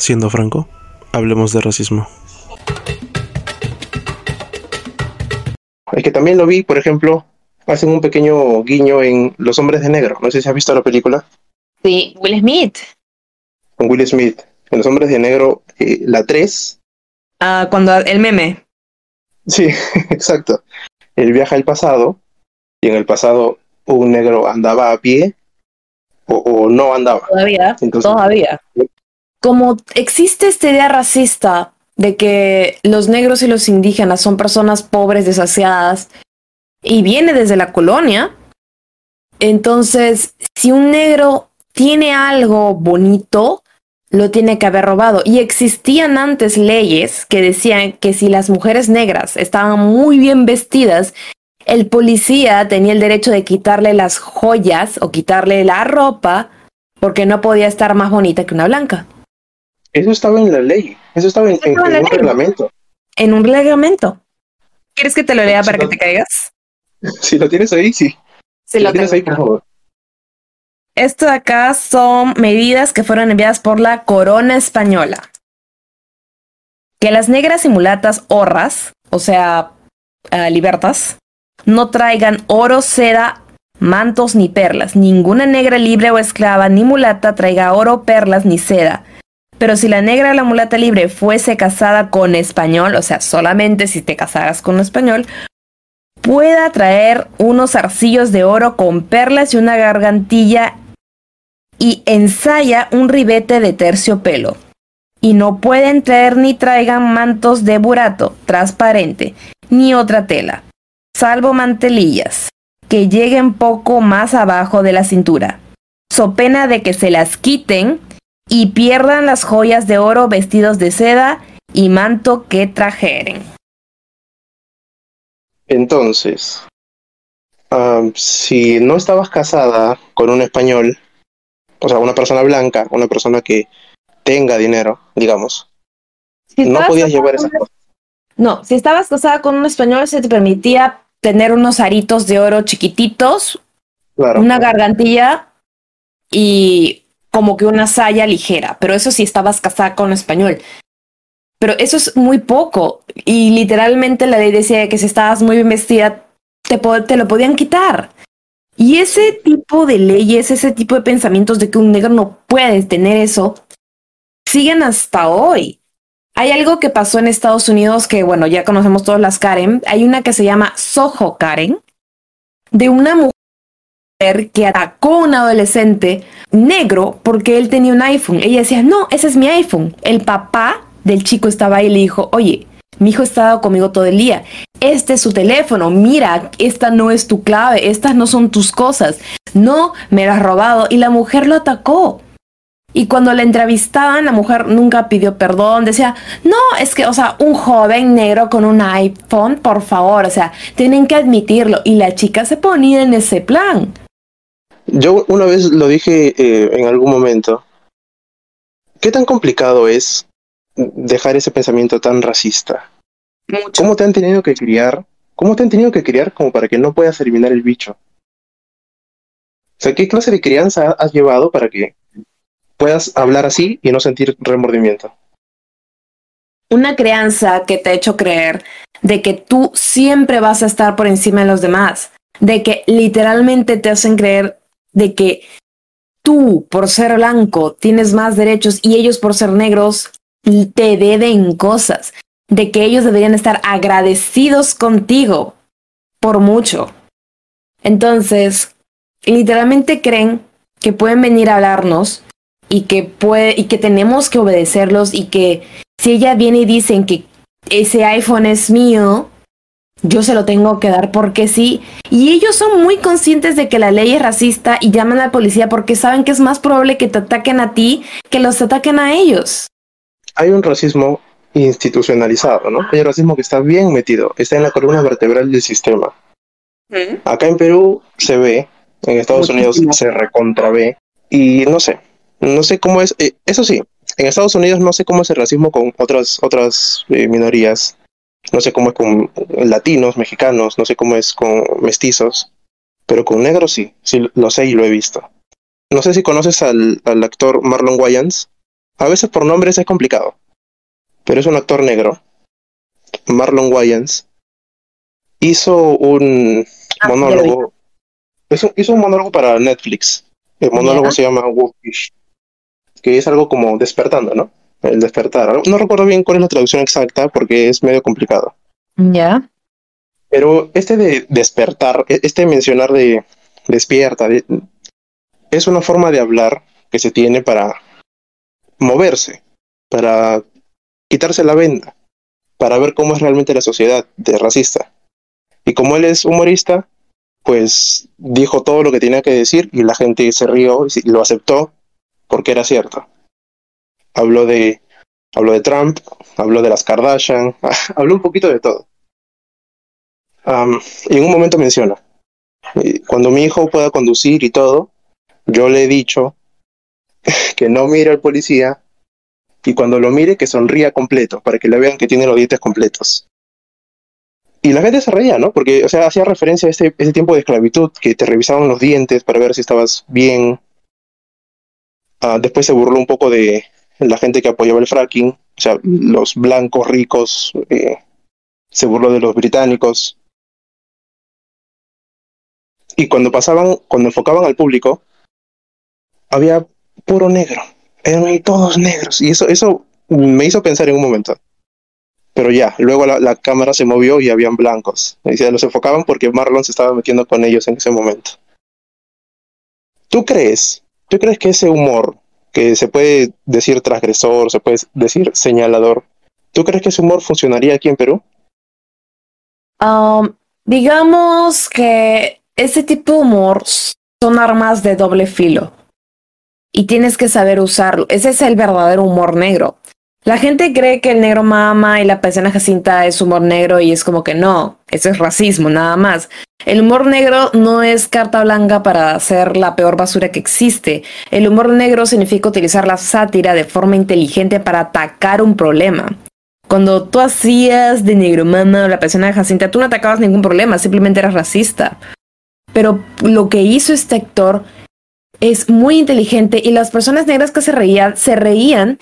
Siendo franco, hablemos de racismo. Es que también lo vi, por ejemplo, hacen un pequeño guiño en Los Hombres de Negro. No sé si has visto la película. Sí, Will Smith. Con Will Smith. En Los Hombres de Negro, eh, la 3. Ah, cuando el meme. Sí, exacto. Él viaja al pasado y en el pasado un negro andaba a pie o, o no andaba. Todavía, Entonces- todavía. Como existe esta idea racista de que los negros y los indígenas son personas pobres, desasiadas, y viene desde la colonia, entonces, si un negro tiene algo bonito, lo tiene que haber robado. Y existían antes leyes que decían que si las mujeres negras estaban muy bien vestidas, el policía tenía el derecho de quitarle las joyas o quitarle la ropa porque no podía estar más bonita que una blanca. Eso estaba en la ley. Eso estaba en, Eso en- estaba en en la un ley. reglamento. En un reglamento. ¿Quieres que te lo lea para que te caigas? Si lo tienes ahí, sí. Sí, Si lo tienes ahí, por favor. Esto de acá son medidas que fueron enviadas por la corona española. Que las negras y mulatas horras, o sea, eh, libertas, no traigan oro, seda, mantos ni perlas. Ninguna negra libre o esclava ni mulata traiga oro, perlas ni seda. Pero si la negra la mulata libre fuese casada con español, o sea, solamente si te casaras con un español, pueda traer unos arcillos de oro con perlas y una gargantilla y ensaya un ribete de terciopelo. Y no pueden traer ni traigan mantos de burato transparente, ni otra tela, salvo mantelillas, que lleguen poco más abajo de la cintura, so pena de que se las quiten y pierdan las joyas de oro vestidos de seda y manto que trajeren. Entonces, si no estabas casada con un español, o sea, una persona blanca, una persona que tenga dinero, digamos, Si no podías llevar esas cosas. No, si estabas casada con un español se te permitía tener unos aritos de oro chiquititos, Claro. una gargantilla y como que una saya ligera, pero eso sí estabas casada con un español. Pero eso es muy poco y literalmente la ley decía que si estabas muy bien vestida te, te lo podían quitar. Y ese tipo de leyes, ese tipo de pensamientos de que un negro no puede tener eso, siguen hasta hoy. Hay algo que pasó en Estados Unidos que, bueno, ya conocemos todas las Karen. Hay una que se llama Soho Karen, de una mujer que atacó a un adolescente negro porque él tenía un iPhone. Ella decía, no, ese es mi iPhone. El papá del chico estaba ahí y le dijo, oye, mi hijo ha estado conmigo todo el día. Este es su teléfono. Mira, esta no es tu clave. Estas no son tus cosas. No, me lo has robado. Y la mujer lo atacó. Y cuando la entrevistaban, la mujer nunca pidió perdón, decía, no, es que, o sea, un joven negro con un iPhone, por favor, o sea, tienen que admitirlo. Y la chica se ponía en ese plan. Yo una vez lo dije eh, en algún momento. ¿Qué tan complicado es dejar ese pensamiento tan racista? Mucho. ¿Cómo te han tenido que criar? ¿Cómo te han tenido que criar como para que no puedas eliminar el bicho? O sea, ¿qué clase de crianza has llevado para que puedas hablar así y no sentir remordimiento? Una crianza que te ha hecho creer de que tú siempre vas a estar por encima de los demás, de que literalmente te hacen creer de que tú, por ser blanco, tienes más derechos y ellos, por ser negros, te deben cosas, de que ellos deberían estar agradecidos contigo por mucho. Entonces, literalmente creen que pueden venir a hablarnos y que puede y que tenemos que obedecerlos y que si ella viene y dicen que ese iPhone es mío, yo se lo tengo que dar porque sí. Y ellos son muy conscientes de que la ley es racista y llaman a la policía porque saben que es más probable que te ataquen a ti que los ataquen a ellos. Hay un racismo institucionalizado, ¿no? Hay un racismo que está bien metido, está en la columna vertebral del sistema. Acá en Perú se ve, en Estados Muchísimo. Unidos se recontravé y no sé, no sé cómo es, eh, eso sí, en Estados Unidos no sé cómo es el racismo con otras otras eh, minorías, no sé cómo es con latinos, mexicanos, no sé cómo es con mestizos, pero con negros sí, sí lo sé y lo he visto. No sé si conoces al, al actor Marlon Wayans, a veces por nombres es complicado, pero es un actor negro, Marlon Wayans, hizo un Ah, monólogo, hizo, hizo un monólogo para Netflix. El monólogo Ya. se llama Wolfish, que es algo como despertando, ¿no? El despertar. No recuerdo bien cuál es la traducción exacta porque es medio complicado. Ya. Pero este de despertar, e- este mencionar de despierta, de- es una forma de hablar que se tiene para moverse, para quitarse la venda, para ver cómo es realmente la sociedad de racista. Y como él es humorista, pues dijo todo lo que tenía que decir y la gente se rió y lo aceptó porque era cierto. Habló de, habló de Trump, habló de las Kardashian, habló un poquito de todo. Y en un momento menciona, cuando mi hijo pueda conducir y todo, yo le he dicho que no mire al policía y cuando lo mire que sonría completo, para que le vean que tiene los dientes completos. Y la gente se reía, ¿no? Porque, o sea, hacía referencia a ese, ese tiempo de esclavitud, que te revisaban los dientes para ver si estabas bien. Ah, después se burló un poco de la gente que apoyaba el fracking, o sea, los blancos ricos, eh, se burló de los británicos. Y cuando pasaban, cuando enfocaban al público, había puro negro. Eran todos negros. Y eso, eso me hizo pensar en un momento. Pero ya, luego la, la cámara se movió y habían blancos. Y se los enfocaban porque Marlon se estaba metiendo con ellos en ese momento. ¿Tú crees? ¿Tú crees que ese humor, que se puede decir transgresor, se puede decir señalador, ¿tú crees que ese humor funcionaría aquí en Perú? Um, digamos que ese tipo de humor son armas de doble filo y tienes que saber usarlo. Ese es el verdadero humor negro. La gente cree que el negro mama y la paisana Jacinta es humor negro y es como que no, eso es racismo, nada más. El humor negro no es carta blanca para hacer la peor basura que existe. El humor negro significa utilizar la sátira de forma inteligente para atacar un problema. Cuando tú hacías de negro mama o la persona Jacinta, tú no atacabas ningún problema, simplemente eras racista. Pero lo que hizo este actor es muy inteligente y las personas negras que se reían, se reían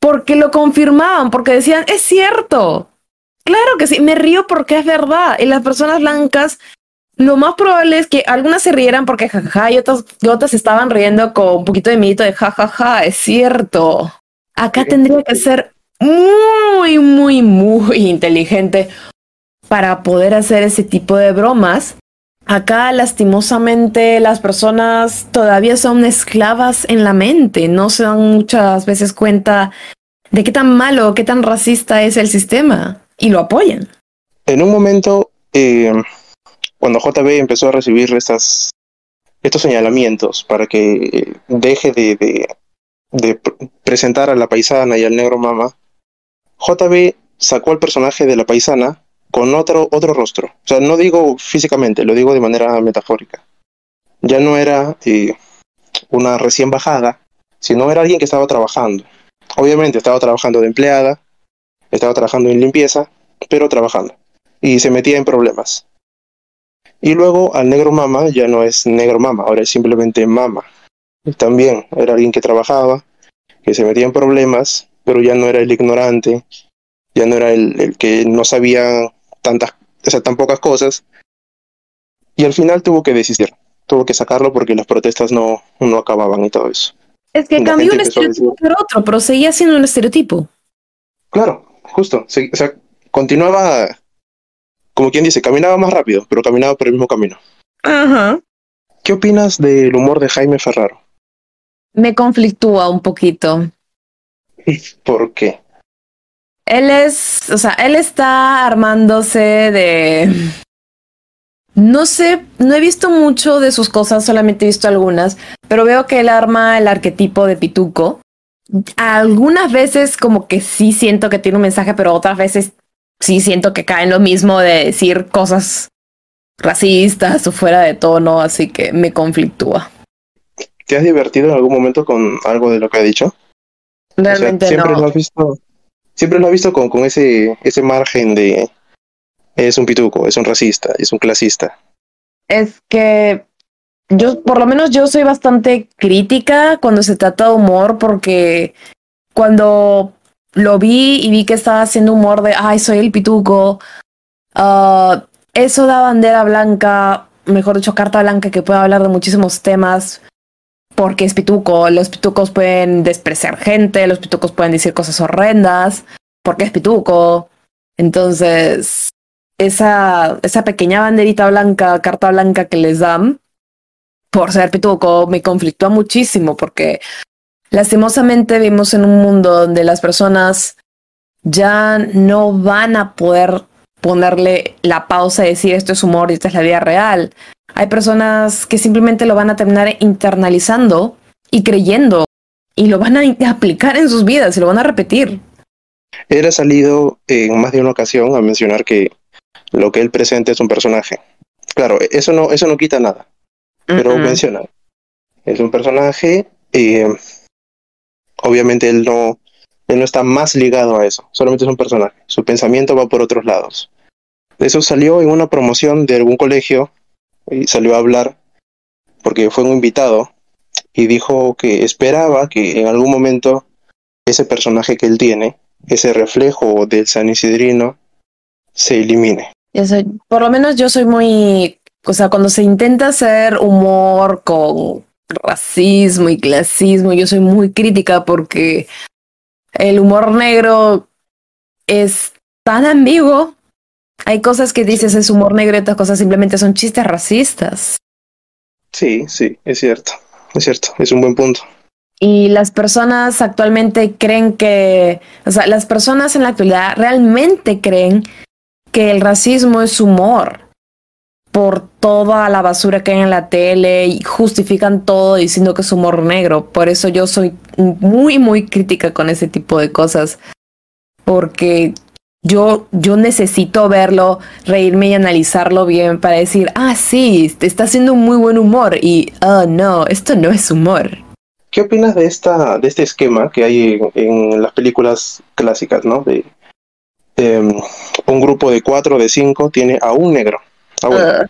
porque lo confirmaban, porque decían, es cierto. Claro que sí, me río porque es verdad. Y las personas blancas, lo más probable es que algunas se rieran porque jajaja y otras, y otras estaban riendo con un poquito de mito de jajaja, es cierto. Acá tendría que ser muy, muy, muy inteligente para poder hacer ese tipo de bromas. Acá, lastimosamente, las personas todavía son esclavas en la mente, no se dan muchas veces cuenta de qué tan malo, qué tan racista es el sistema y lo apoyan. En un momento, eh, cuando JB empezó a recibir estas, estos señalamientos para que deje de, de, de pr- presentar a la paisana y al negro mama, JB sacó al personaje de la paisana con otro, otro rostro. O sea, no digo físicamente, lo digo de manera metafórica. Ya no era eh, una recién bajada, sino era alguien que estaba trabajando. Obviamente estaba trabajando de empleada, estaba trabajando en limpieza, pero trabajando. Y se metía en problemas. Y luego al negro mama ya no es negro mama, ahora es simplemente mama. También era alguien que trabajaba, que se metía en problemas, pero ya no era el ignorante, ya no era el, el que no sabía tantas, o sea, tan pocas cosas. Y al final tuvo que desistir, tuvo que sacarlo porque las protestas no, no acababan y todo eso. Es que La cambió un estereotipo por otro, pero seguía siendo un estereotipo. Claro, justo. o sea, continuaba, como quien dice, caminaba más rápido, pero caminaba por el mismo camino. Ajá. ¿Qué opinas del humor de Jaime Ferraro? Me conflictúa un poquito. ¿Por qué? Él es, o sea, él está armándose de... No sé, no he visto mucho de sus cosas, solamente he visto algunas, pero veo que él arma el arquetipo de pituco. Algunas veces como que sí siento que tiene un mensaje, pero otras veces sí siento que cae en lo mismo de decir cosas racistas o fuera de tono, así que me conflictúa. ¿Te has divertido en algún momento con algo de lo que ha dicho? O sea, Realmente siempre no. lo has visto, siempre lo has visto con, con ese, ese margen de es un pituco, es un racista, es un clasista. es que yo, por lo menos yo soy bastante crítica cuando se trata de humor porque cuando lo vi y vi que estaba haciendo humor de, ay, soy el pituco, uh, eso da bandera blanca, mejor dicho, carta blanca que puede hablar de muchísimos temas, porque es pituco, los pitucos pueden despreciar gente, los pitucos pueden decir cosas horrendas, porque es pituco. Entonces, esa, esa pequeña banderita blanca, carta blanca que les dan por ser pituco, me conflictó muchísimo porque lastimosamente vivimos en un mundo donde las personas ya no van a poder ponerle la pausa y decir esto es humor y esta es la vida real. Hay personas que simplemente lo van a terminar internalizando y creyendo y lo van a aplicar en sus vidas y lo van a repetir. Él ha salido en más de una ocasión a mencionar que lo que él presenta es un personaje. Claro, eso no, eso no quita nada, pero menciona, es un personaje, y obviamente él no, él no está más ligado a eso, solamente es un personaje, su pensamiento va por otros lados. Eso salió en una promoción de algún colegio y salió a hablar porque fue un invitado y dijo que esperaba que en algún momento ese personaje que él tiene, ese reflejo del San Isidrino, se elimine por lo menos yo soy muy, o sea, cuando se intenta hacer humor con racismo y clasismo, yo soy muy crítica porque el humor negro es tan ambiguo. Hay cosas que dices es humor negro y otras cosas simplemente son chistes racistas. Sí, sí, es cierto, es cierto, es un buen punto. Y las personas actualmente creen que, o sea, las personas en la actualidad realmente creen que el racismo es humor por toda la basura que hay en la tele y justifican todo diciendo que es humor negro. Por eso yo soy muy, muy crítica con ese tipo de cosas. Porque yo, yo necesito verlo, reírme y analizarlo bien para decir, ah, sí, te está haciendo un muy buen humor. Y, oh, no, esto no es humor. ¿Qué opinas de, esta, de este esquema que hay en, las películas clásicas, ¿no? De, Em, un grupo de cuatro, de cinco, tiene a un negro. Ah,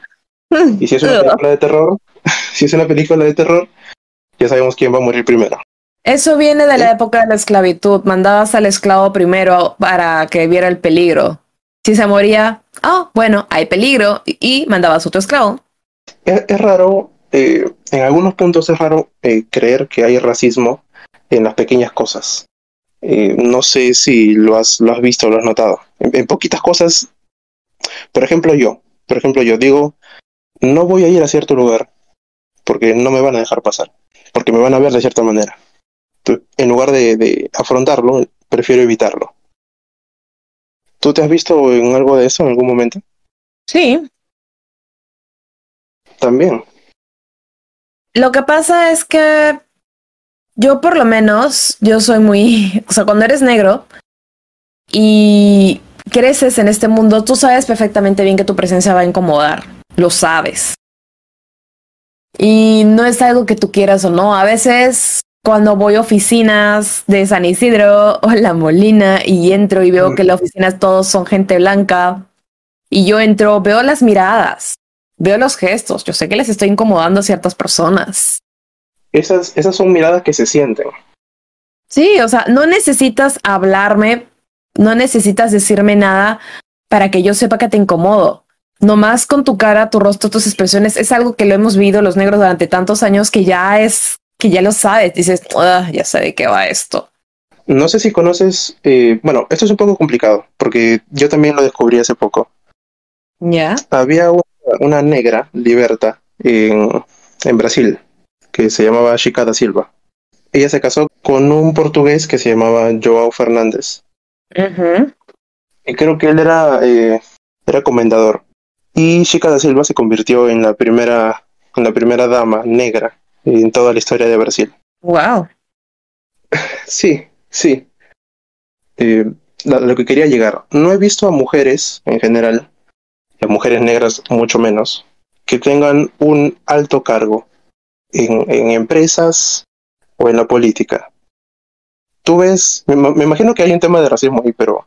y si es una película de terror, si es una película de terror, ya sabemos quién va a morir primero. Eso viene de la época de la esclavitud. Mandabas al esclavo primero para que viera el peligro. Si se moría, oh, bueno, hay peligro, y mandabas otro esclavo. Es, raro, eh, en algunos puntos es raro eh, creer que hay racismo en las pequeñas cosas. Eh, no sé si lo has, lo has visto o lo has notado. En, poquitas cosas, por ejemplo yo, por ejemplo yo digo, no voy a ir a cierto lugar porque no me van a dejar pasar, porque me van a ver de cierta manera. En lugar de, de afrontarlo, prefiero evitarlo. ¿Tú te has visto en algo de eso en algún momento? Sí. También. Lo que pasa es que yo por lo menos, yo soy muy, o sea, cuando eres negro y creces en este mundo, tú sabes perfectamente bien que tu presencia va a incomodar, lo sabes. Y no es algo que tú quieras o no. A veces cuando voy a oficinas de San Isidro o La Molina y entro y veo que las oficinas todos son gente blanca y yo entro, veo las miradas, veo los gestos, yo sé que les estoy incomodando a ciertas personas esas, esas son miradas que se sienten. Sí, o sea, no necesitas hablarme, no necesitas decirme nada para que yo sepa que te incomodo. Nomás con tu cara, tu rostro, tus expresiones, es algo que lo hemos vivido los negros durante tantos años que ya es, que ya lo sabes. Dices, ya sé de qué va esto. No sé si conoces, eh, bueno, esto es un poco complicado, porque yo también lo descubrí hace poco. ¿Ya? Había una, una negra, Liberta, en, en Brasil que se llamaba Chica da Silva. Ella se casó con un portugués que se llamaba Joao Fernández. Y creo que él era, eh, era comendador. Y Chica da Silva se convirtió en la primera, en la primera dama negra en toda la historia de Brasil. Wow. Sí, sí. Eh, lo que quería llegar. No he visto a mujeres en general, a mujeres negras mucho menos, que tengan un alto cargo en, empresas o en la política. Tú ves, me, imagino que hay un tema de racismo ahí, pero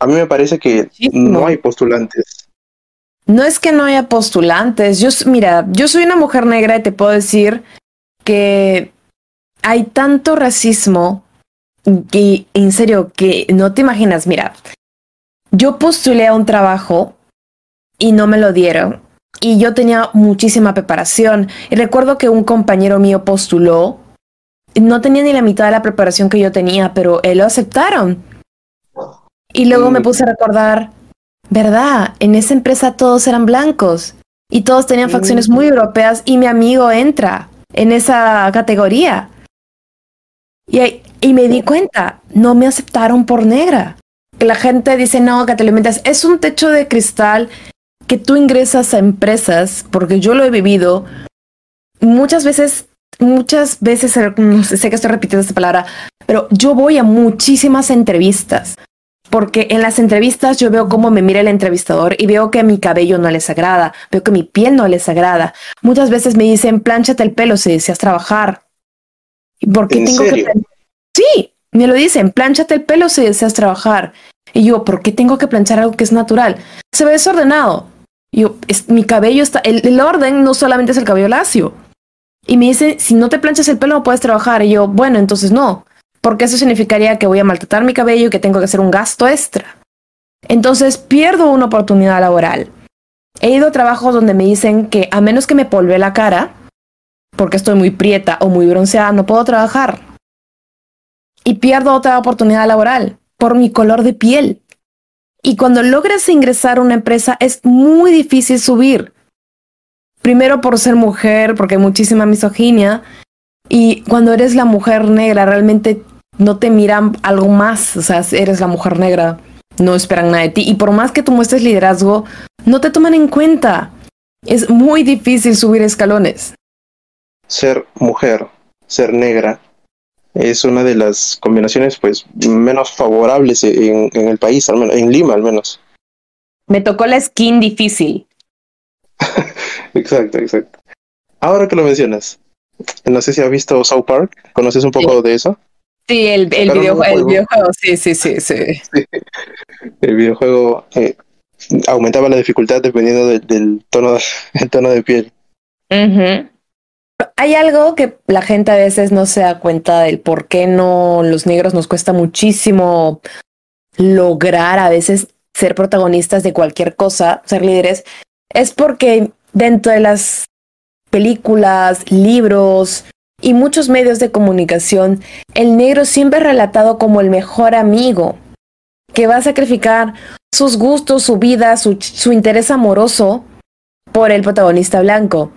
a mí me parece que no hay postulantes. No es que no haya postulantes. Yo, mira, yo soy una mujer negra y te puedo decir que hay tanto racismo Y en serio, que no te imaginas, mira, yo postulé a un trabajo y no me lo dieron. Y yo tenía muchísima preparación. Y recuerdo que un compañero mío postuló. No tenía ni la mitad de la preparación que yo tenía, pero él lo aceptaron. Y luego me puse a recordar, ¿verdad? En esa empresa todos eran blancos y todos tenían facciones muy europeas y mi amigo entra en esa categoría. Y, y me di cuenta, no me aceptaron por negra. La gente dice, no, que te lo Es un techo de cristal que tú ingresas a empresas, porque yo lo he vivido, muchas veces, muchas veces, sé que estoy repitiendo esta palabra, pero yo voy a muchísimas entrevistas porque en las entrevistas yo veo cómo me mira el entrevistador y veo que mi cabello no les agrada, veo que mi piel no les agrada. Muchas veces me dicen, plánchate el pelo si deseas trabajar. ¿Por qué tengo que Sí, me lo dicen, plánchate el pelo si deseas trabajar. Y yo, ¿por qué tengo que planchar algo que es natural? Se ve desordenado. yo, mi cabello está, el, el, orden no solamente es el cabello lacio. Y me dicen, si no te planchas el pelo no puedes trabajar. Y yo, bueno, entonces no porque eso significaría que voy a maltratar mi cabello y que tengo que hacer un gasto extra. Entonces pierdo una oportunidad laboral. He ido a trabajos donde me dicen que a menos que me polve la cara, porque estoy muy prieta o muy bronceada, no puedo trabajar. Y pierdo otra oportunidad laboral por mi color de piel. Y cuando logras ingresar a una empresa es muy difícil subir. Primero por ser mujer, porque hay muchísima misoginia, y cuando eres la mujer negra, realmente no te miran algo más. O sea, eres la mujer negra, no esperan nada de ti. Y por más que tú muestres liderazgo, no te toman en cuenta. Es muy difícil subir escalones. Ser mujer, ser negra, es una de las combinaciones pues menos favorables en, en el país, al menos, en Lima al menos. Me tocó la skin difícil. exacto, exacto. Ahora que lo mencionas, no sé si has visto South Park. ¿Conoces un poco de eso? Sí, el, el, videojuego, sí, sí, sí, sí. El videojuego eh, aumentaba la dificultad dependiendo del tono, el tono de piel. Hay algo que la gente a veces no se da cuenta del por qué no los negros nos cuesta muchísimo lograr a veces ser protagonistas de cualquier cosa, ser líderes, es porque dentro de las películas, libros y muchos medios de comunicación, el negro siempre es relatado como el mejor amigo, que va a sacrificar sus gustos, su vida, su, interés amoroso por el protagonista blanco.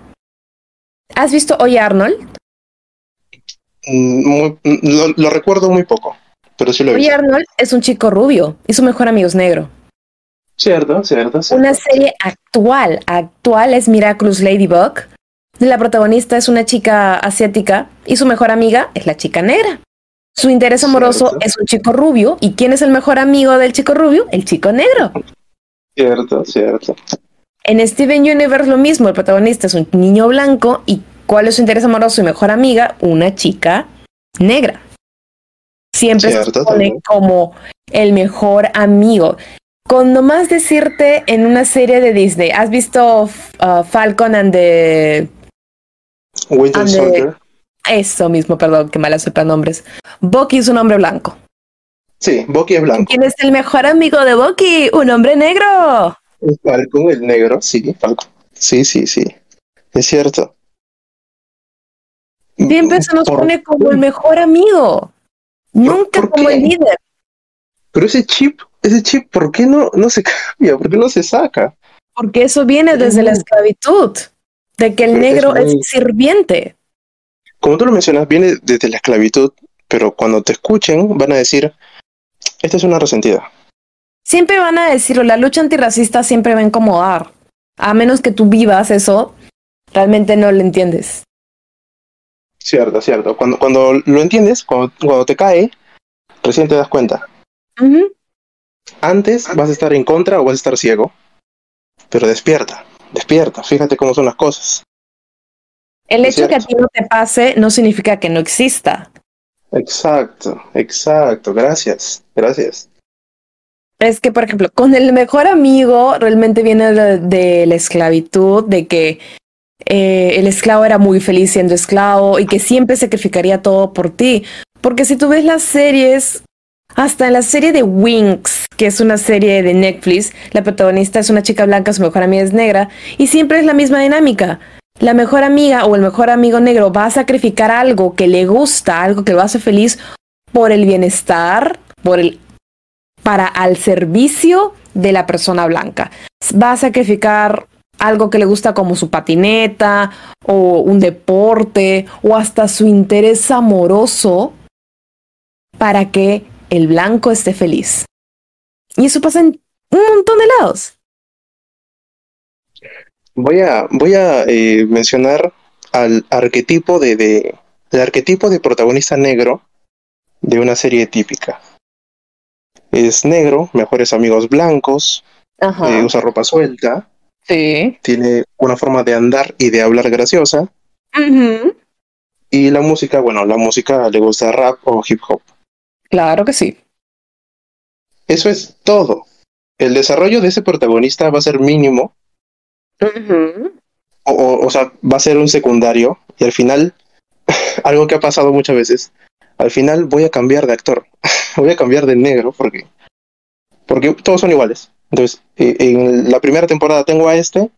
¿Has visto hoy Arnold? Mm, mm, lo, recuerdo muy poco, pero sí lo he visto. Arnold es un chico rubio y su mejor amigo es negro. Cierto, cierto, cierto. Una serie actual, actual es Miraculous Ladybug, la protagonista es una chica asiática y su mejor amiga es la chica negra. Su interés amoroso es un chico rubio. ¿Y quién es el mejor amigo del chico rubio? El chico negro. Cierto, cierto. En Steven Universe lo mismo, el protagonista es un niño blanco y ¿cuál es su interés amoroso y mejor amiga? Una chica negra. Siempre se pone como el mejor amigo. Con nomás decirte en una serie de Disney, ¿has visto uh, Falcon and the Winter Soldier. Eso mismo, perdón, que mala sepa nombres. Bucky es un hombre blanco. Sí, Bucky es blanco. ¿Quién es el mejor amigo de Bucky? Un hombre negro. Falcon, el negro, sí, Falcon. Sí, sí, sí. Es cierto. Siempre se nos pone como el mejor amigo. Nunca como el líder. Pero ese chip, ese chip, ¿por qué no, no se cambia? ¿Por qué no se saca? Porque eso viene desde la esclavitud de que el negro es, sirviente. Como tú lo mencionas, viene desde la esclavitud, pero cuando te escuchen van a decir, esta es una resentida. Siempre van a decirlo, la lucha antirracista siempre va a incomodar. A menos que tú vivas eso, realmente no lo entiendes. Cierto, cierto. Cuando, cuando lo entiendes, cuando, cuando te cae, recién te das cuenta. Antes vas a estar en contra o vas a estar ciego, pero despierta despierta, fíjate cómo son las cosas. El hecho de que a ti no te pase no significa que no exista. Exacto, exacto, gracias, gracias. Es que, por ejemplo, con el mejor amigo realmente viene de, la esclavitud, de que eh, el esclavo era muy feliz siendo esclavo y que siempre sacrificaría todo por ti. Porque si tú ves las series, hasta en la serie de Winx, que es una serie de Netflix, la protagonista es una chica blanca, su mejor amiga es negra, y siempre es la misma dinámica. La mejor amiga o el mejor amigo negro va a sacrificar algo que le gusta, algo que lo hace feliz por el bienestar, por el para al servicio de la persona blanca. Va a sacrificar algo que le gusta como su patineta o un deporte o hasta su interés amoroso para que el blanco esté feliz. Y eso pasa en un montón de lados. Voy a, voy a eh, mencionar al arquetipo de, de, el arquetipo de protagonista negro de una serie típica. Es negro, mejores amigos blancos, eh, usa ropa suelta, sí. tiene una forma de andar y de hablar graciosa. Y la música, bueno, la música le gusta rap o hip hop. Claro que sí. Eso es todo. El desarrollo de ese protagonista va a ser mínimo. o, o sea, va a ser un secundario. Y al final, algo que ha pasado muchas veces, al final voy a cambiar de actor. voy a cambiar de negro porque, porque todos son iguales. Entonces, eh, en la primera temporada tengo a este,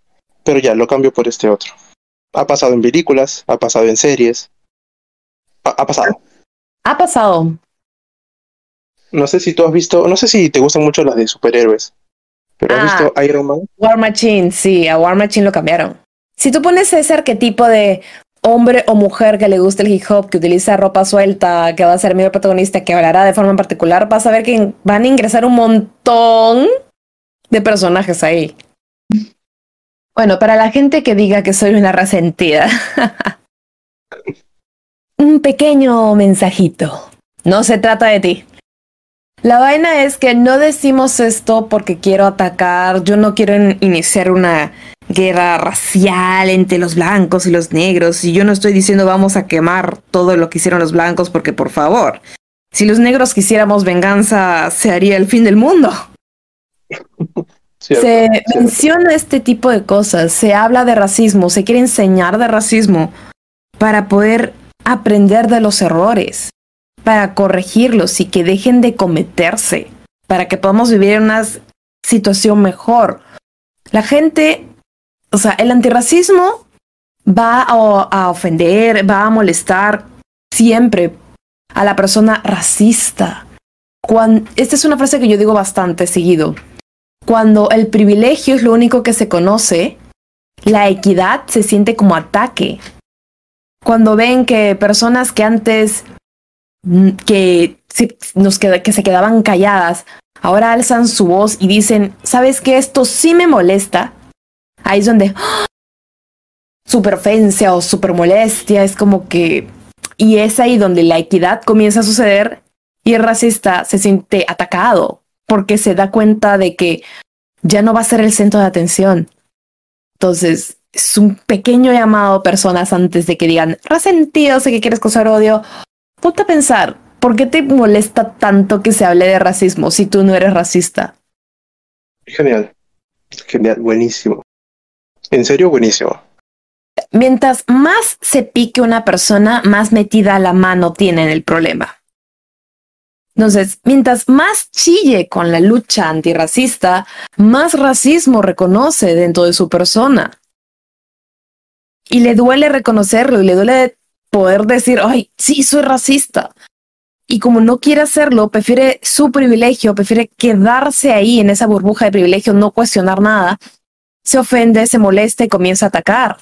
pero ya lo cambio por este otro. Ha pasado en películas, ha pasado en series. Ha, pasado. Ha pasado. No sé si tú has visto, no sé si te gustan mucho las de superhéroes, pero ¿has visto ah, Iron Man? War Machine, sí, a War Machine lo cambiaron. Si tú pones ese arquetipo de hombre o mujer que le gusta el hip hop, que utiliza ropa suelta, que va a ser medio protagonista, que hablará de forma en particular, vas a ver que van a ingresar un montón de personajes ahí. Bueno, para la gente que diga que soy una resentida, un pequeño mensajito. No se trata de ti. La vaina es que no decimos esto porque quiero atacar, yo no quiero iniciar una guerra racial entre los blancos y los negros, y yo no estoy diciendo vamos a quemar todo lo que hicieron los blancos porque por favor, si los negros quisiéramos venganza, se haría el fin del mundo. se menciona este tipo de cosas, se habla de racismo, se quiere enseñar de racismo para poder aprender de los errores para corregirlos y que dejen de cometerse, para que podamos vivir una situación mejor. La gente, o sea, el antirracismo va a, ofender, va a molestar siempre a la persona racista. Esta es una frase que yo digo bastante seguido. Cuando el privilegio es lo único que se conoce, la equidad se siente como ataque. Cuando ven que personas que antes que se, nos que se quedaban calladas, ahora alzan su voz y dicen, ¿sabes qué? Esto sí me molesta. Ahí es donde ¡ah! super ofensa o super molestia, es como que... Y es ahí donde la equidad comienza a suceder y el racista se siente atacado porque se da cuenta de que ya no va a ser el centro de atención. Entonces, es un pequeño llamado a personas antes de que digan, resentido, sé que quieres causar odio, ponte a pensar, ¿por qué te molesta tanto que se hable de racismo si tú no eres racista? Genial, genial, buenísimo. En serio, buenísimo. Mientras más se pique una persona, más metida la mano tiene en el problema. Entonces, mientras más chille con la lucha antirracista, más racismo reconoce dentro de su persona. Y le duele reconocerlo y le duele poder decir, ay, sí, soy racista. Y como no quiere hacerlo, prefiere su privilegio, prefiere quedarse ahí en esa burbuja de privilegio, no cuestionar nada, se ofende, se molesta y comienza a atacar.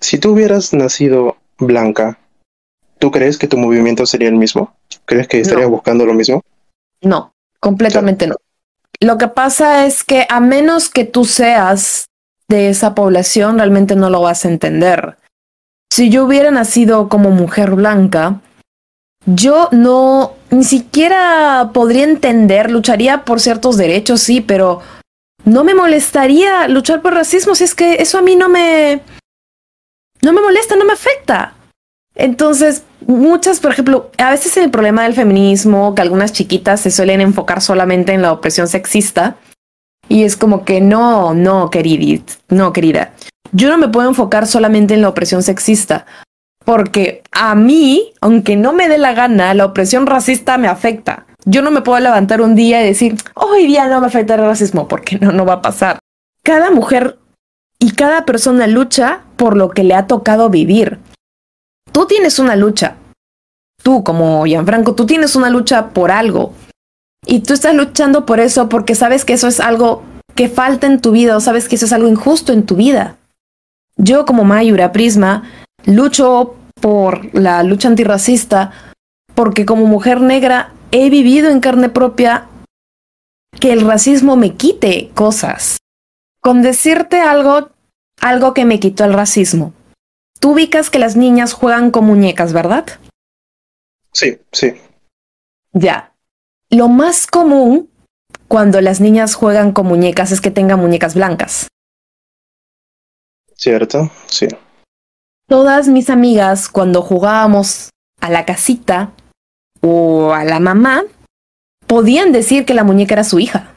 Si tú hubieras nacido blanca, ¿tú crees que tu movimiento sería el mismo? ¿Crees que estarías buscando lo mismo? No, completamente no. Lo que pasa es que a menos que tú seas de esa población, realmente no lo vas a entender si yo hubiera nacido como mujer blanca, yo no, ni siquiera podría entender, lucharía por ciertos derechos, sí, pero no me molestaría luchar por racismo si es que eso a mí no me, no me molesta, no me afecta. Entonces, muchas, por ejemplo, a veces el problema del feminismo, que algunas chiquitas se suelen enfocar solamente en la opresión sexista, y es como que no, no, querida, no, querida yo no me puedo enfocar solamente en la opresión sexista, Porque a mí, aunque no me dé la gana, la opresión racista me afecta. Yo no me puedo levantar un día y decir, hoy día no me afecta el racismo, porque no, no va a pasar. Cada mujer y cada persona lucha por lo que le ha tocado vivir. Tú tienes una lucha. Tú, como Gianfranco, tú tienes una lucha por algo. Y tú estás luchando por eso porque sabes que eso es algo que falta en tu vida o sabes que eso es algo injusto en tu vida. Yo, como Mayura Prisma, lucho por la lucha antirracista porque como mujer negra he vivido en carne propia que el racismo me quite cosas. Con decirte algo, algo que me quitó el racismo. Tú ubicas que las niñas juegan con muñecas, ¿verdad? Sí, sí. Ya. Lo más común cuando las niñas juegan con muñecas es que tengan muñecas blancas. ¿Cierto? Sí. Todas mis amigas, cuando jugábamos a la casita o a la mamá, podían decir que la muñeca era su hija.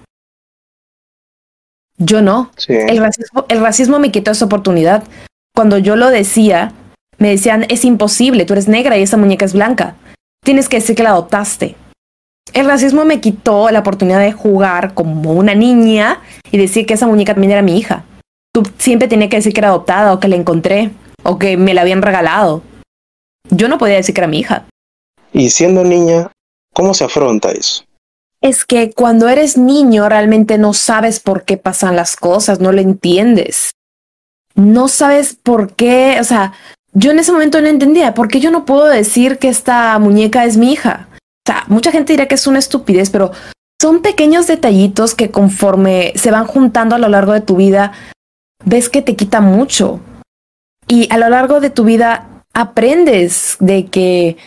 Yo no. Sí. El racismo, el racismo me quitó esa oportunidad. Cuando yo lo decía, me decían, es imposible, tú eres negra y esa muñeca es blanca. Tienes que decir que la adoptaste. El racismo me quitó la oportunidad de jugar como una niña y decir que esa muñeca también era mi hija. Tú siempre tenías que decir que era adoptada o que la encontré o que me la habían regalado. Yo no podía decir que era mi hija. Y siendo niña, ¿cómo se afronta eso? Es que cuando eres niño realmente no sabes por qué pasan las cosas, no lo entiendes. No sabes por qué, o sea, yo en ese momento no entendía, ¿por qué yo no puedo decir que esta muñeca es mi hija? O sea, mucha gente dirá que es una estupidez, pero son pequeños detallitos que conforme se van juntando a lo largo de tu vida, ves que te quita mucho. Y a lo largo de tu vida aprendes de que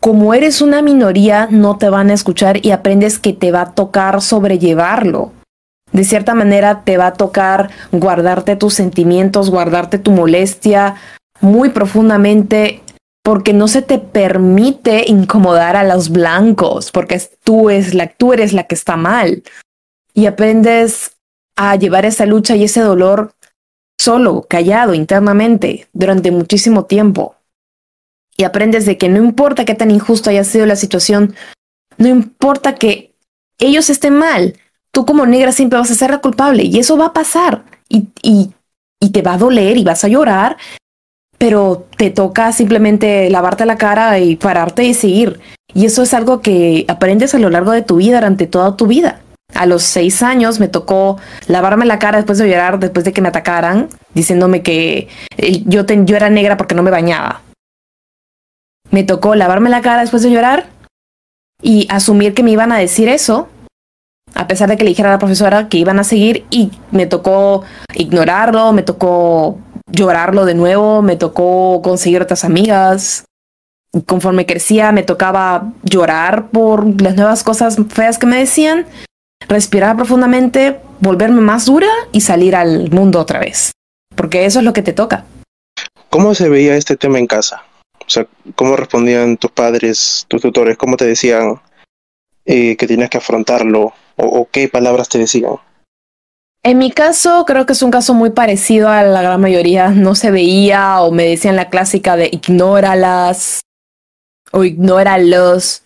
como eres una minoría no te van a escuchar y aprendes que te va a tocar sobrellevarlo. De cierta manera te va a tocar guardarte tus sentimientos, guardarte tu molestia muy profundamente porque no se te permite incomodar a los blancos, porque tú, es la, tú eres la que está mal. Y aprendes a llevar esa lucha y ese dolor solo, callado internamente, durante muchísimo tiempo. Y aprendes de que no importa qué tan injusto haya sido la situación, no importa que ellos estén mal, tú como negra siempre vas a ser la culpable y eso va a pasar y, y, y te va a doler y vas a llorar pero te toca simplemente lavarte la cara y pararte y seguir. Y eso es algo que aprendes a lo largo de tu vida, durante toda tu vida. A los seis años me tocó lavarme la cara después de llorar, después de que me atacaran, diciéndome que yo, yo era negra porque no me bañaba. Me tocó lavarme la cara después de llorar y asumir que me iban a decir eso, a pesar de que le dijera a la profesora que iban a seguir y me tocó ignorarlo, me tocó llorarlo de nuevo, me tocó conseguir otras amigas. Conforme crecía, me tocaba llorar por las nuevas cosas feas que me decían, respirar profundamente, volverme más dura y salir al mundo otra vez. Porque eso es lo que te toca. ¿Cómo se veía este tema en casa? O sea, ¿cómo respondían tus padres, tus tutores? ¿Cómo te decían eh, que tenías que afrontarlo? ¿O, o qué palabras te decían? En mi caso, creo que es un caso muy parecido a la gran mayoría. No se veía o me decían la clásica de ignóralas o ignóralos,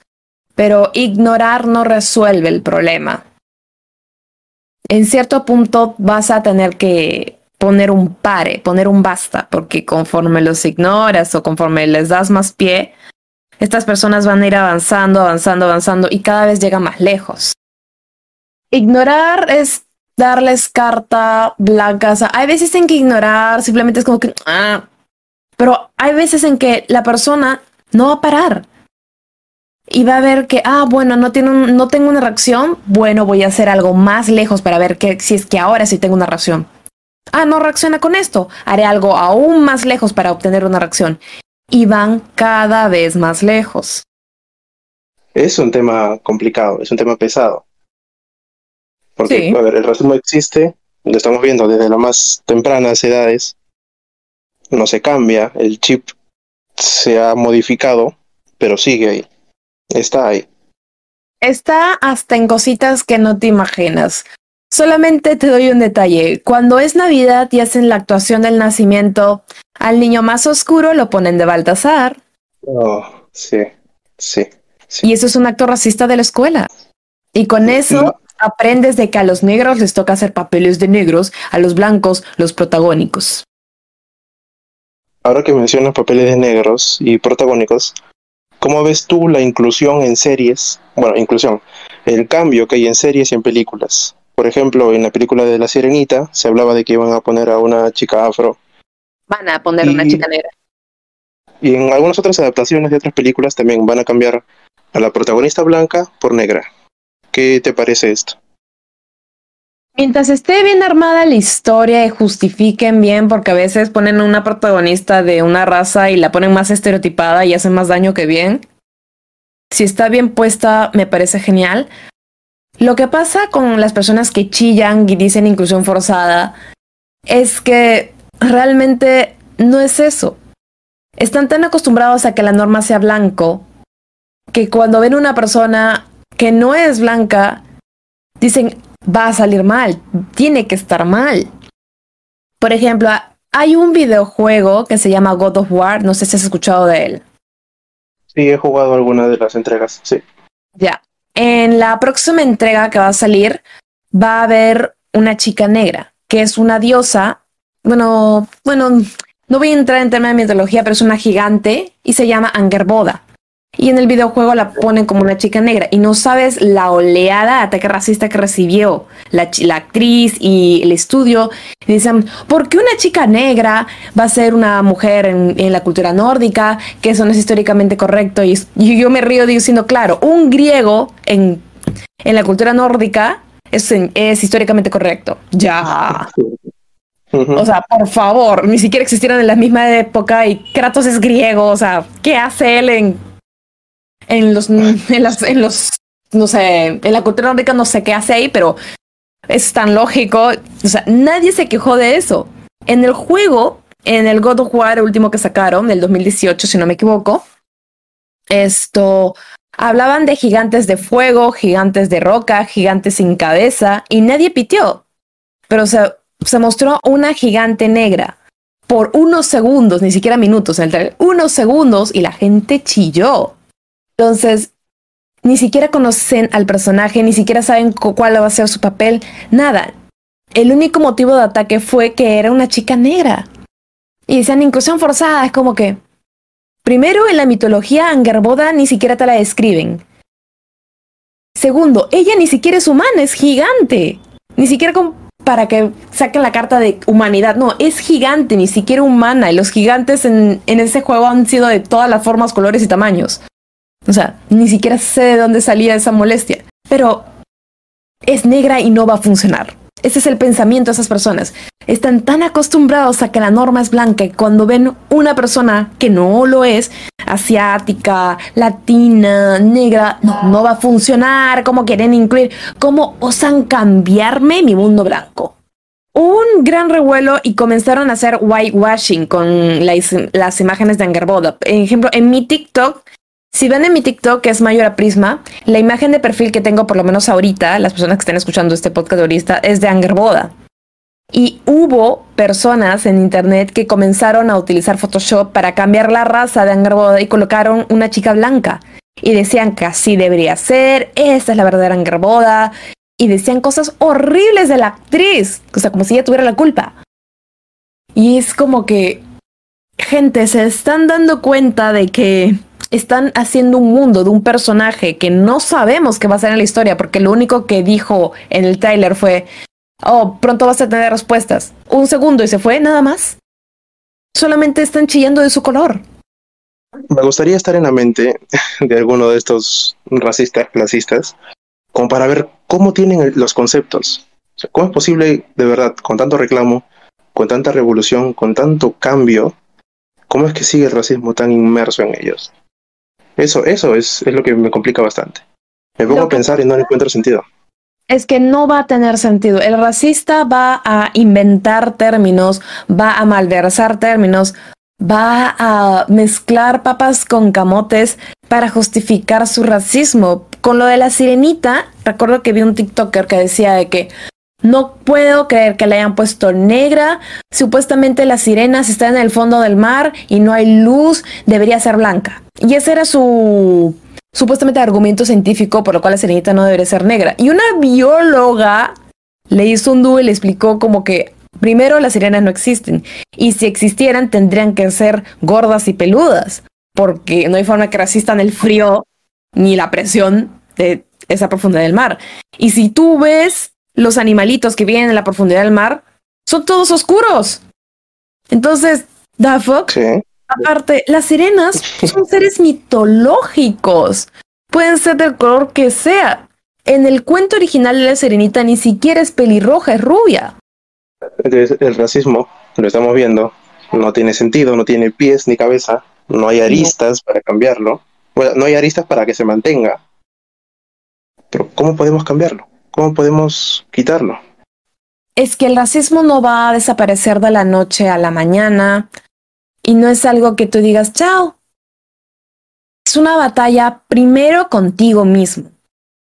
pero ignorar no resuelve el problema. En cierto punto vas a tener que poner un pare, poner un basta, porque conforme los ignoras o conforme les das más pie, estas personas van a ir avanzando, avanzando, avanzando y cada vez llegan más lejos. Ignorar es darles carta blanca. Hay veces en que ignorar simplemente es como que, ah, pero hay veces en que la persona no va a parar. Y va a ver que, ah, bueno, no, tiene un, no tengo una reacción, bueno, voy a hacer algo más lejos para ver que, si es que ahora sí tengo una reacción. Ah, no reacciona con esto, haré algo aún más lejos para obtener una reacción. Y van cada vez más lejos. Es un tema complicado, es un tema pesado. Porque, Sí. a ver, el racismo existe, lo estamos viendo desde las más tempranas edades, no se cambia, el chip se ha modificado, pero sigue ahí, está ahí. Está hasta en cositas que no te imaginas. Solamente te doy un detalle. Cuando es Navidad y hacen la actuación del nacimiento, al niño más oscuro lo ponen de Baltasar. Oh, sí, sí. Y eso es un acto racista de la escuela. Y con eso aprendes de que a los negros les toca hacer papeles de negros, a los blancos los protagónicos. Ahora que mencionas papeles de negros y protagónicos, ¿cómo ves tú la inclusión en series? Bueno, inclusión, el cambio que hay en series y en películas. Por ejemplo, en la película de La Sirenita se hablaba de que iban a poner a una chica afro. Van a poner una chica negra. Y en algunas otras adaptaciones de otras películas también van a cambiar a la protagonista blanca por negra. ¿Qué te parece esto? Mientras esté bien armada la historia y justifiquen bien, porque a veces ponen una protagonista de una raza y la ponen más estereotipada y hace más daño que bien. Si está bien puesta, me parece genial. Lo que pasa con las personas que chillan y dicen inclusión forzada es que realmente no es eso. Están tan acostumbrados a que la norma sea blanco que cuando ven una persona que no es blanca, dicen, va a salir mal, tiene que estar mal. Por ejemplo, hay un videojuego que se llama God of War, no sé si has escuchado de él. Sí, he jugado alguna de las entregas, sí. Ya, en la próxima entrega que va a salir, va a haber una chica negra, que es una diosa. Bueno, bueno, no voy a entrar en tema de mitología, pero es una gigante y se llama Angerboda. Y en el videojuego la ponen como una chica negra. Y no sabes la oleada de ataque racista que recibió la, la actriz y el estudio. Y dicen, ¿por qué una chica negra va a ser una mujer en, en la cultura nórdica? Que eso no es históricamente correcto. Y, y yo me río diciendo, claro, un griego en, en la cultura nórdica es, es históricamente correcto. Ya. O sea, por favor, ni siquiera existieron en la misma época y Kratos es griego. O sea, ¿qué hace él en en los, en las, en los, no sé, en la cultura nórdica no sé qué hace ahí, pero es tan lógico. O sea, nadie se quejó de eso. En el juego, en el God of War, último que sacaron, del 2018, si no me equivoco, esto, hablaban de gigantes de fuego, gigantes de roca, gigantes sin cabeza, y nadie pitió. Pero se, se mostró una gigante negra por unos segundos, ni siquiera minutos, en el unos segundos, y la gente chilló. Entonces, ni siquiera conocen al personaje, ni siquiera saben cuál va a ser su papel, nada. El único motivo de ataque fue que era una chica negra. Y decían inclusión forzada, es como que... Primero, en la mitología Angerboda ni siquiera te la describen. Segundo, ella ni siquiera es humana, es gigante. Ni siquiera para que saquen la carta de humanidad. No, es gigante, ni siquiera humana. Y los gigantes en, en ese juego han sido de todas las formas, colores y tamaños. O sea, ni siquiera sé de dónde salía esa molestia. Pero es negra y no va a funcionar. Ese es el pensamiento de esas personas. Están tan acostumbrados a que la norma es blanca y cuando ven una persona que no lo es, asiática, latina, negra, no, no va a funcionar. ¿Cómo quieren incluir? ¿Cómo osan cambiarme mi mundo blanco? un gran revuelo y comenzaron a hacer whitewashing con las, imágenes de Angerboda. Por ejemplo, en mi TikTok si ven en mi TikTok, que es Mayor a Prisma, la imagen de perfil que tengo, por lo menos ahorita, las personas que estén escuchando este podcast ahorita, es de Angerboda. Y hubo personas en internet que comenzaron a utilizar Photoshop para cambiar la raza de Angerboda y colocaron una chica blanca. Y decían que así debería ser, esta es la verdadera Angerboda. Y decían cosas horribles de la actriz, o sea, como si ella tuviera la culpa. Y es como que, gente, se están dando cuenta de que están haciendo un mundo de un personaje que no sabemos qué va a ser en la historia, porque lo único que dijo en el trailer fue, oh, pronto vas a tener respuestas. Un segundo y se fue, nada más. Solamente están chillando de su color. Me gustaría estar en la mente de alguno de estos racistas, clasistas, como para ver cómo tienen los conceptos. ¿Cómo es posible, de verdad, con tanto reclamo, con tanta revolución, con tanto cambio, cómo es que sigue el racismo tan inmerso en ellos? Eso, eso es, es lo que me complica bastante. Me pongo a pensar y no encuentro sentido. Es que no va a tener sentido. El racista va a inventar términos, va a malversar términos, va a mezclar papas con camotes para justificar su racismo. Con lo de la sirenita, recuerdo que vi un TikToker que decía de que No puedo creer que la hayan puesto negra. Supuestamente las sirenas están en el fondo del mar y no hay luz. Debería ser blanca. Y ese era su supuestamente argumento científico por lo cual la sirenita no debería ser negra. Y una bióloga le hizo un dúo y le explicó como que primero las sirenas no existen. Y si existieran tendrían que ser gordas y peludas. Porque no hay forma que resistan el frío ni la presión de esa profundidad del mar. Y si tú ves los animalitos que viven en la profundidad del mar, son todos oscuros. Entonces, the fuck? Aparte, las sirenas son seres mitológicos. Pueden ser del color que sea. En el cuento original de la sirenita ni siquiera es pelirroja, es rubia. El racismo, lo estamos viendo, no tiene sentido, no tiene pies ni cabeza, no hay aristas para cambiarlo. Bueno, no hay aristas para que se mantenga. Pero ¿cómo podemos cambiarlo? ¿Cómo podemos quitarlo? Es que el racismo no va a desaparecer de la noche a la mañana y no es algo que tú digas, chao. Es una batalla primero contigo mismo.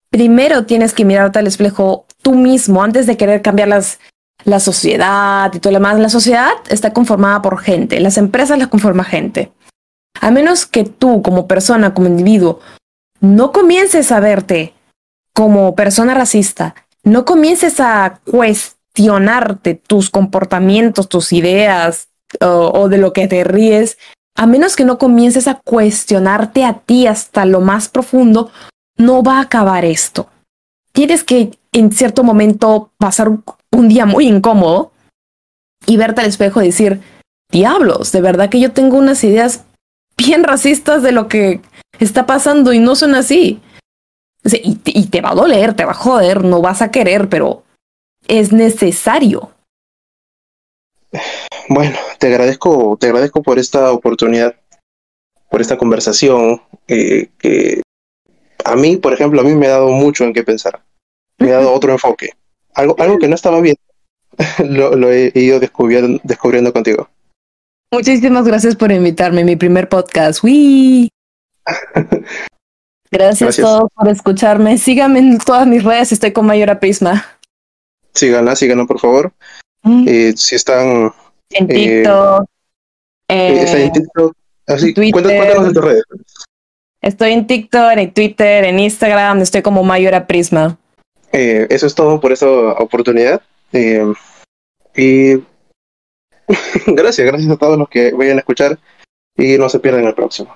Primero tienes que mirarte al espejo tú mismo antes de querer cambiar las, la sociedad y todo lo demás. La sociedad está conformada por gente, las empresas las conforma gente. A menos que tú como persona, como individuo, no comiences a verte como persona racista, no comiences a cuestionarte tus comportamientos, tus ideas o, de lo que te ríes, a menos que no comiences a cuestionarte a ti hasta lo más profundo, no va a acabar esto. Tienes que en cierto momento pasar un día muy incómodo y verte al espejo y decir, diablos, de verdad que yo tengo unas ideas bien racistas de lo que está pasando y no son así y, te va a doler, te va a joder, no vas a querer, pero es necesario. Bueno, te agradezco, te agradezco por esta oportunidad, por esta conversación, eh, que a mí, por ejemplo, a mí me ha dado mucho en qué pensar. Me ha dado otro enfoque. Algo, algo que no estaba bien, lo, he ido descubriendo, descubriendo contigo. Muchísimas gracias por invitarme, mi primer podcast. ¡Wii! Gracias, a todos por escucharme. Síganme en todas mis redes, estoy con Mayora Prisma. Síganla, síganla por favor. Mm. Eh, si están en eh, TikTok. Eh, está en TikTok. Así, cuéntanos de tus redes. Estoy en TikTok, en Twitter, en Instagram, estoy como Mayora Prisma. eso es todo por esta oportunidad. y gracias, gracias a todos los que vayan a escuchar y no se pierdan el próximo.